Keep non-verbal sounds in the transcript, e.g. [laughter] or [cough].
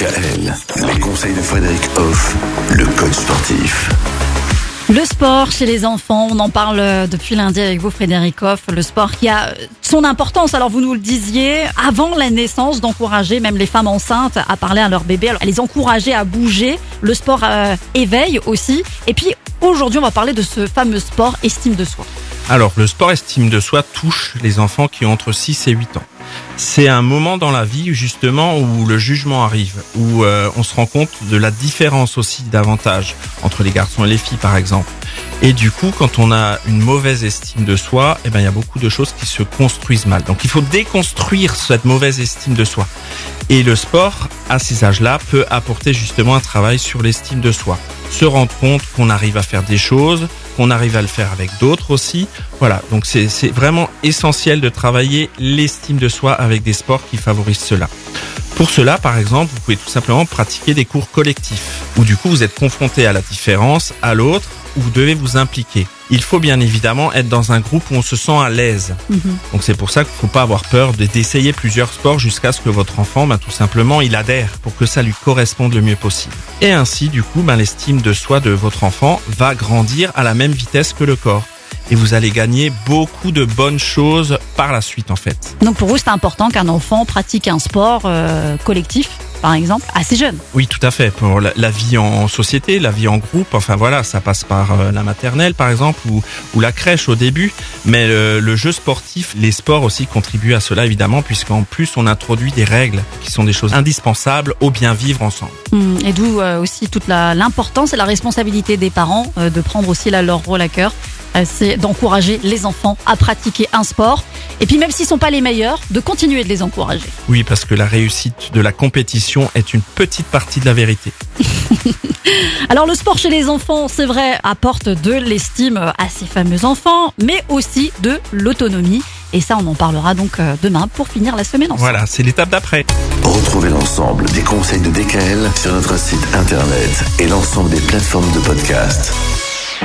Les conseils de Frédéric Hoff, le coach sportif. Le sport chez les enfants, on en parle euh, depuis lundi avec vous Frédéric Hoff, le sport qui a euh, son importance. Alors vous nous le disiez, avant la naissance, d'encourager même les femmes enceintes à parler à leur bébé, à les encourager à bouger. Le sport euh, éveille aussi. Et puis aujourd'hui, on va parler de ce fameux sport estime de soi. Alors, le sport estime de soi touche les enfants qui ont entre 6 et 8 ans. C'est un moment dans la vie justement où le jugement arrive, où euh, on se rend compte de la différence aussi davantage entre les garçons et les filles par exemple. Et du coup, quand on a une mauvaise estime de soi, eh ben il y a beaucoup de choses qui se construisent mal. Donc il faut déconstruire cette mauvaise estime de soi. Et le sport, à ces âges-là, peut apporter justement un travail sur l'estime de soi. Se rendre compte qu'on arrive à faire des choses, qu'on arrive à le faire avec d'autres aussi. Voilà, donc c'est vraiment essentiel de travailler l'estime de soi avec des sports qui favorisent cela. Pour cela, par exemple, vous pouvez tout simplement pratiquer des cours collectifs, où du coup vous êtes confronté à la différence, à l'autre, où vous devez vous impliquer. Il faut bien évidemment être dans un groupe où on se sent à l'aise. Mhm. Donc c'est pour ça qu'il ne faut pas avoir peur de- d'essayer plusieurs sports jusqu'à ce que votre enfant, ben, tout simplement, il adhère pour que ça lui corresponde le mieux possible. Et ainsi, du coup, ben, l'estime de soi de votre enfant va grandir à la même vitesse que le corps. Et vous allez gagner beaucoup de bonnes choses par la suite, en fait. Donc pour vous, c'est important qu'un enfant pratique un sport euh, collectif, par exemple, assez jeune. Oui, tout à fait. Pour la, la vie en société, la vie en groupe, enfin voilà, ça passe par euh, la maternelle par exemple ou, ou la crèche au début. Mais le, le jeu sportif, les sports aussi contribuent à cela évidemment, puisqu'en plus on introduit des règles qui sont des choses indispensables au bien vivre ensemble. Hum, Et d'où euh, aussi toute l'importance et la responsabilité des parents euh, de prendre aussi là, leur rôle à cœur. C'est d'encourager les enfants à pratiquer un sport. Et puis même s'ils sont pas les meilleurs, de continuer de les encourager. Oui, parce que la réussite de la compétition est une petite partie de la vérité. [laughs] Alors le sport chez les enfants, c'est vrai, apporte de l'estime à ces fameux enfants, mais aussi de l'autonomie. Et ça, on en parlera donc euh, demain pour finir la semaine ensemble. Voilà, c'est l'étape d'après. Retrouvez l'ensemble des conseils de DKL sur notre site internet et l'ensemble des plateformes de podcast.